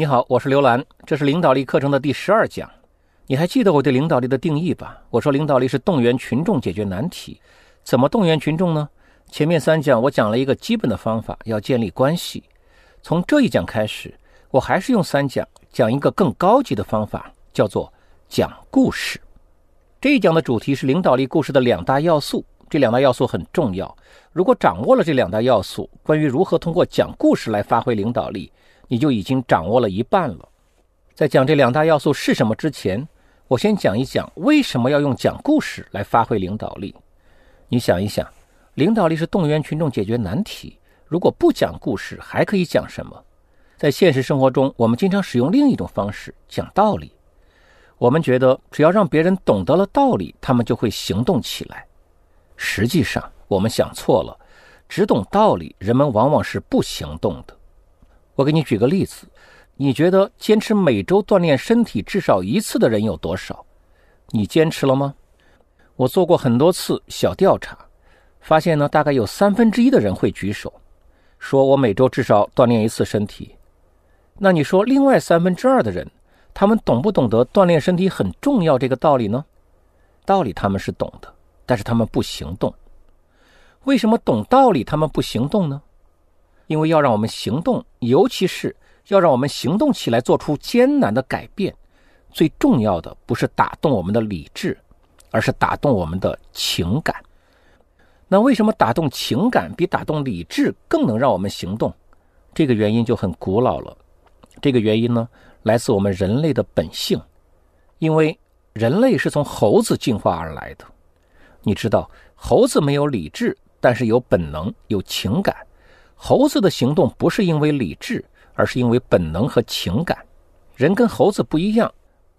你好，我是刘兰，这是领导力课程的第十二讲。你还记得我对领导力的定义吧？我说领导力是动员群众解决难题。怎么动员群众呢？前面三讲我讲了一个基本的方法，要建立关系。从这一讲开始，我还是用三讲讲一个更高级的方法，叫做讲故事。这一讲的主题是领导力故事的两大要素，这两大要素很重要。如果掌握了这两大要素，关于如何通过讲故事来发挥领导力。你就已经掌握了一半了。在讲这两大要素是什么之前，我先讲一讲为什么要用讲故事来发挥领导力。你想一想，领导力是动员群众解决难题，如果不讲故事，还可以讲什么？在现实生活中，我们经常使用另一种方式讲道理。我们觉得只要让别人懂得了道理，他们就会行动起来。实际上，我们想错了，只懂道理，人们往往是不行动的。我给你举个例子，你觉得坚持每周锻炼身体至少一次的人有多少？你坚持了吗？我做过很多次小调查，发现呢，大概有三分之一的人会举手，说我每周至少锻炼一次身体。那你说另外三分之二的人，他们懂不懂得锻炼身体很重要这个道理呢？道理他们是懂的，但是他们不行动。为什么懂道理他们不行动呢？因为要让我们行动，尤其是要让我们行动起来，做出艰难的改变，最重要的不是打动我们的理智，而是打动我们的情感。那为什么打动情感比打动理智更能让我们行动？这个原因就很古老了。这个原因呢，来自我们人类的本性，因为人类是从猴子进化而来的。你知道，猴子没有理智，但是有本能，有情感。猴子的行动不是因为理智，而是因为本能和情感。人跟猴子不一样，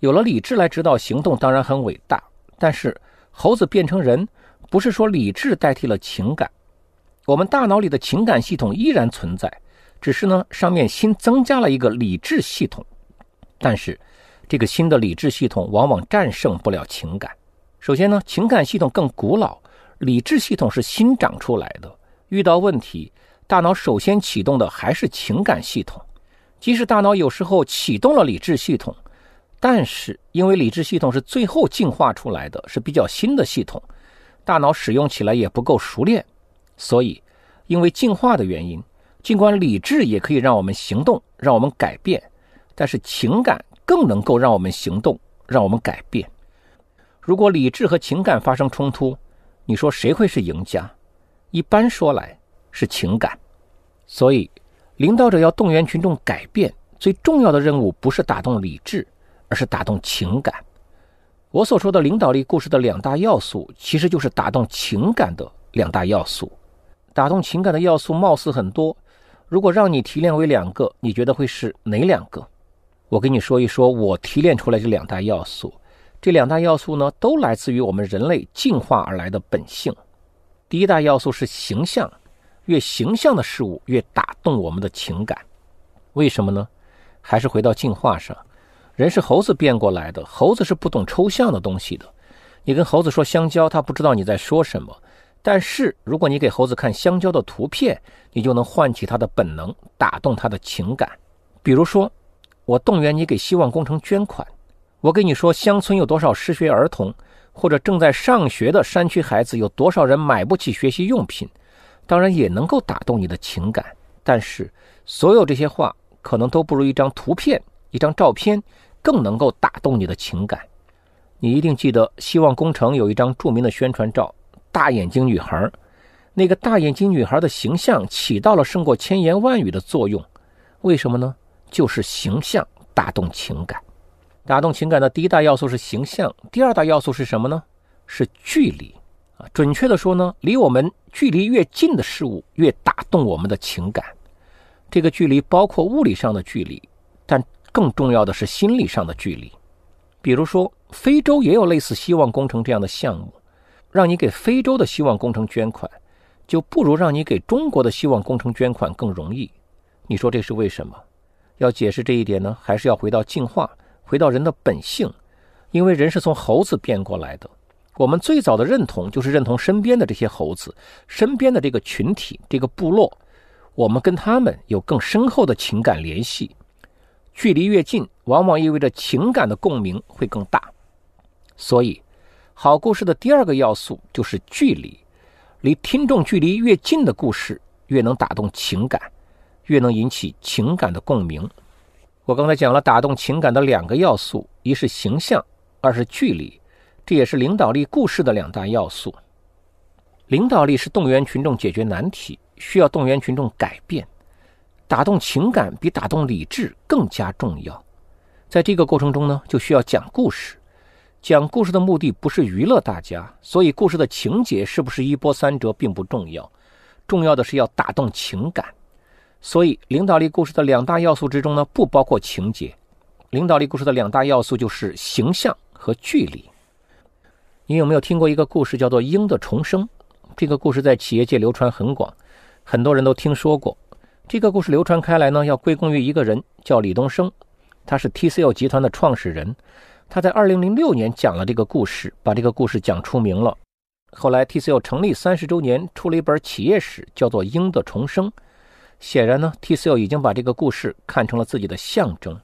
有了理智来指导行动，当然很伟大。但是猴子变成人，不是说理智代替了情感。我们大脑里的情感系统依然存在，只是呢上面新增加了一个理智系统。但是这个新的理智系统往往战胜不了情感。首先呢，情感系统更古老，理智系统是新长出来的。遇到问题。大脑首先启动的还是情感系统，即使大脑有时候启动了理智系统，但是因为理智系统是最后进化出来的，是比较新的系统，大脑使用起来也不够熟练，所以因为进化的原因，尽管理智也可以让我们行动，让我们改变，但是情感更能够让我们行动，让我们改变。如果理智和情感发生冲突，你说谁会是赢家？一般说来。是情感，所以领导者要动员群众改变，最重要的任务不是打动理智，而是打动情感。我所说的领导力故事的两大要素，其实就是打动情感的两大要素。打动情感的要素貌似很多，如果让你提炼为两个，你觉得会是哪两个？我跟你说一说，我提炼出来这两大要素。这两大要素呢，都来自于我们人类进化而来的本性。第一大要素是形象。越形象的事物越打动我们的情感，为什么呢？还是回到进化上，人是猴子变过来的，猴子是不懂抽象的东西的。你跟猴子说香蕉，它不知道你在说什么。但是如果你给猴子看香蕉的图片，你就能唤起它的本能，打动它的情感。比如说，我动员你给希望工程捐款，我给你说乡村有多少失学儿童，或者正在上学的山区孩子有多少人买不起学习用品。当然也能够打动你的情感，但是所有这些话可能都不如一张图片、一张照片更能够打动你的情感。你一定记得，希望工程有一张著名的宣传照——大眼睛女孩。那个大眼睛女孩的形象起到了胜过千言万语的作用。为什么呢？就是形象打动情感。打动情感的第一大要素是形象，第二大要素是什么呢？是距离。啊，准确的说呢，离我们距离越近的事物越打动我们的情感。这个距离包括物理上的距离，但更重要的是心理上的距离。比如说，非洲也有类似希望工程这样的项目，让你给非洲的希望工程捐款，就不如让你给中国的希望工程捐款更容易。你说这是为什么？要解释这一点呢，还是要回到进化，回到人的本性，因为人是从猴子变过来的。我们最早的认同就是认同身边的这些猴子，身边的这个群体、这个部落，我们跟他们有更深厚的情感联系。距离越近，往往意味着情感的共鸣会更大。所以，好故事的第二个要素就是距离，离听众距离越近的故事，越能打动情感，越能引起情感的共鸣。我刚才讲了打动情感的两个要素，一是形象，二是距离，这也是领导力故事的两大要素。领导力是动员群众解决难题，需要动员群众改变。打动情感比打动理智更加重要。在这个过程中呢，就需要讲故事。讲故事的目的不是娱乐大家，所以故事的情节是不是一波三折并不重要，重要的是要打动情感。所以，领导力故事的两大要素之中呢，不包括情节。领导力故事的两大要素就是形象和距离。你有没有听过一个故事，叫做《鹰的重生》？这个故事在企业界流传很广，很多人都听说过。这个故事流传开来呢，要归功于一个人，叫李东生，他是 TCL 集团的创始人。他在2006年讲了这个故事，把这个故事讲出名了。后来 TCL 成立三十周年，出了一本企业史，叫做《鹰的重生》。显然呢，TCL 已经把这个故事看成了自己的象征。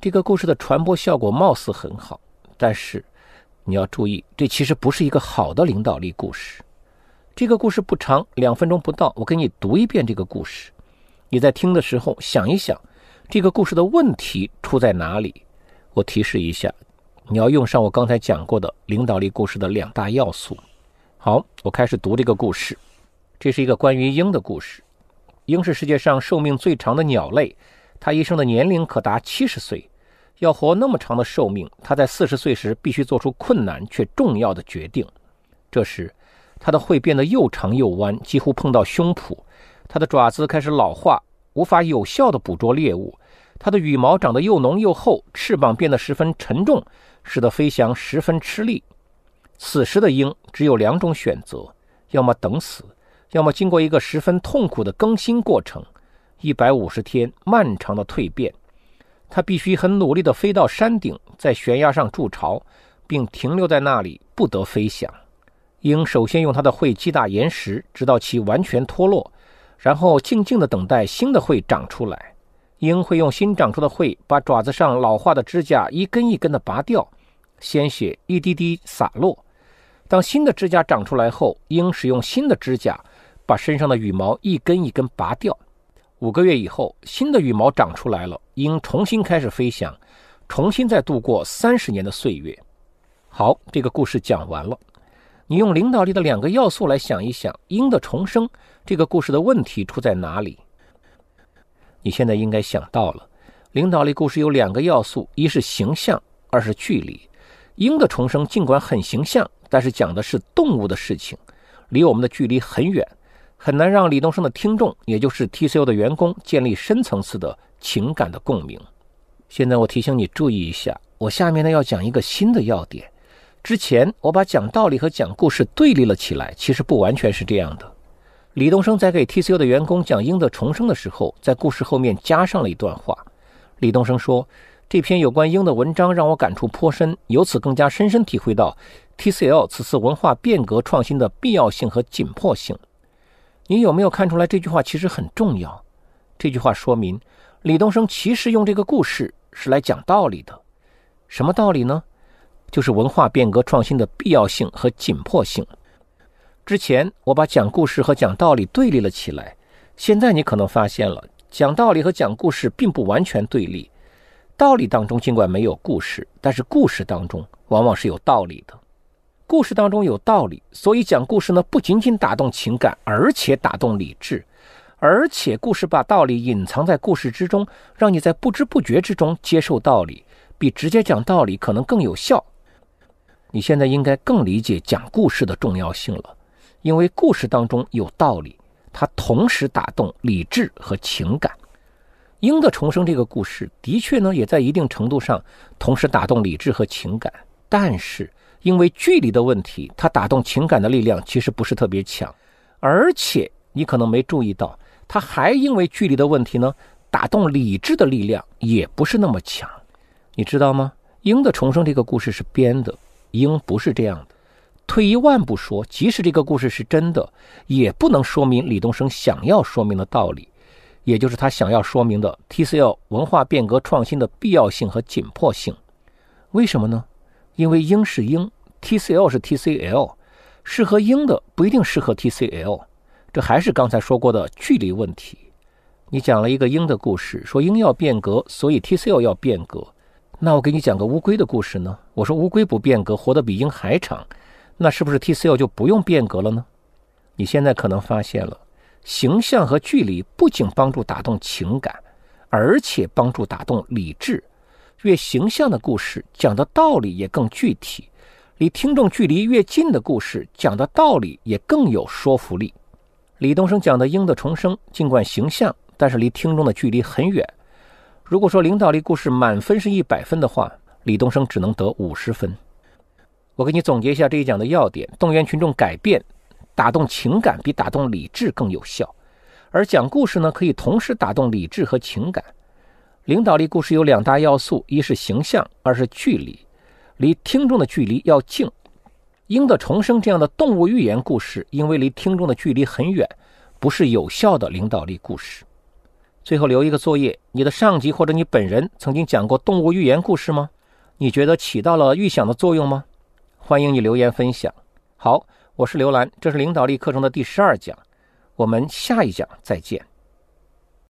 这个故事的传播效果貌似很好，但是你要注意，这其实不是一个好的领导力故事。这个故事不长，两分钟不到，我给你读一遍这个故事。你在听的时候想一想，这个故事的问题出在哪里？我提示一下，你要用上我刚才讲过的领导力故事的两大要素。好，我开始读这个故事。这是一个关于鹰的故事。鹰是世界上寿命最长的鸟类，它一生的年龄可达七十岁。要活那么长的寿命，他在四十岁时必须做出困难却重要的决定。这时，他的喙变得又长又弯，几乎碰到胸脯；他的爪子开始老化，无法有效地捕捉猎物；他的羽毛长得又浓又厚，翅膀变得十分沉重，使得飞翔十分吃力。此时的鹰只有两种选择：要么等死。要么经过一个十分痛苦的更新过程，一百五十天漫长的蜕变，它必须很努力地飞到山顶，在悬崖上筑巢，并停留在那里不得飞翔。鹰首先用它的喙击打岩石，直到其完全脱落，然后静静地等待新的喙长出来。鹰会用新长出的喙把爪子上老化的指甲一根一根地拔掉，鲜血一滴滴洒落。当新的指甲长出来后，鹰使用新的指甲。把身上的羽毛一根一根拔掉。五个月以后，新的羽毛长出来了，鹰重新开始飞翔，重新再度过三十年的岁月。好，这个故事讲完了。你用领导力的两个要素来想一想，鹰的重生这个故事的问题出在哪里？你现在应该想到了，领导力故事有两个要素，一是形象，二是距离。鹰的重生尽管很形象，但是讲的是动物的事情，离我们的距离很远。很难让李东生的听众，也就是 TCL 的员工建立深层次的情感的共鸣。现在我提醒你注意一下，我下面呢要讲一个新的要点。之前我把讲道理和讲故事对立了起来，其实不完全是这样的。李东生在给 TCL 的员工讲鹰的重生的时候，在故事后面加上了一段话。李东生说：“这篇有关鹰的文章让我感触颇深，由此更加深深体会到 TCL 此次文化变革创新的必要性和紧迫性。”你有没有看出来这句话其实很重要？这句话说明李东生其实用这个故事是来讲道理的。什么道理呢？就是文化变革创新的必要性和紧迫性。之前我把讲故事和讲道理对立了起来，现在你可能发现了，讲道理和讲故事并不完全对立。道理当中尽管没有故事，但是故事当中往往是有道理的。故事当中有道理，所以讲故事呢不仅仅打动情感，而且打动理智，而且故事把道理隐藏在故事之中，让你在不知不觉之中接受道理，比直接讲道理可能更有效。你现在应该更理解讲故事的重要性了，因为故事当中有道理，它同时打动理智和情感。鹰的重生这个故事的确呢，也在一定程度上同时打动理智和情感，但是。因为距离的问题，它打动情感的力量其实不是特别强，而且你可能没注意到，它还因为距离的问题呢，打动理智的力量也不是那么强，你知道吗？鹰的重生这个故事是编的，鹰不是这样的。退一万步说，即使这个故事是真的，也不能说明李东生想要说明的道理，也就是他想要说明的 TCL 文化变革创新的必要性和紧迫性。为什么呢？因为鹰是鹰，TCL 是 TCL，适合鹰的不一定适合 TCL。这还是刚才说过的距离问题。你讲了一个鹰的故事，说鹰要变革，所以 TCL 要变革。那我给你讲个乌龟的故事呢？我说乌龟不变革，活得比鹰还长，那是不是 TCL 就不用变革了呢？你现在可能发现了，形象和距离不仅帮助打动情感，而且帮助打动理智。越形象的故事讲的道理也更具体，离听众距离越近的故事讲的道理也更有说服力。李东升讲的《鹰的重生》，尽管形象，但是离听众的距离很远。如果说领导力故事满分是一百分的话，李东升只能得五十分。我给你总结一下这一讲的要点：动员群众改变，打动情感比打动理智更有效。而讲故事呢，可以同时打动理智和情感。领导力故事有两大要素：一是形象，二是距离，离听众的距离要近。鹰的重生这样的动物寓言故事，因为离听众的距离很远，不是有效的领导力故事。最后留一个作业：你的上级或者你本人曾经讲过动物寓言故事吗？你觉得起到了预想的作用吗？欢迎你留言分享。好，我是刘兰，这是领导力课程的第十二讲，我们下一讲再见。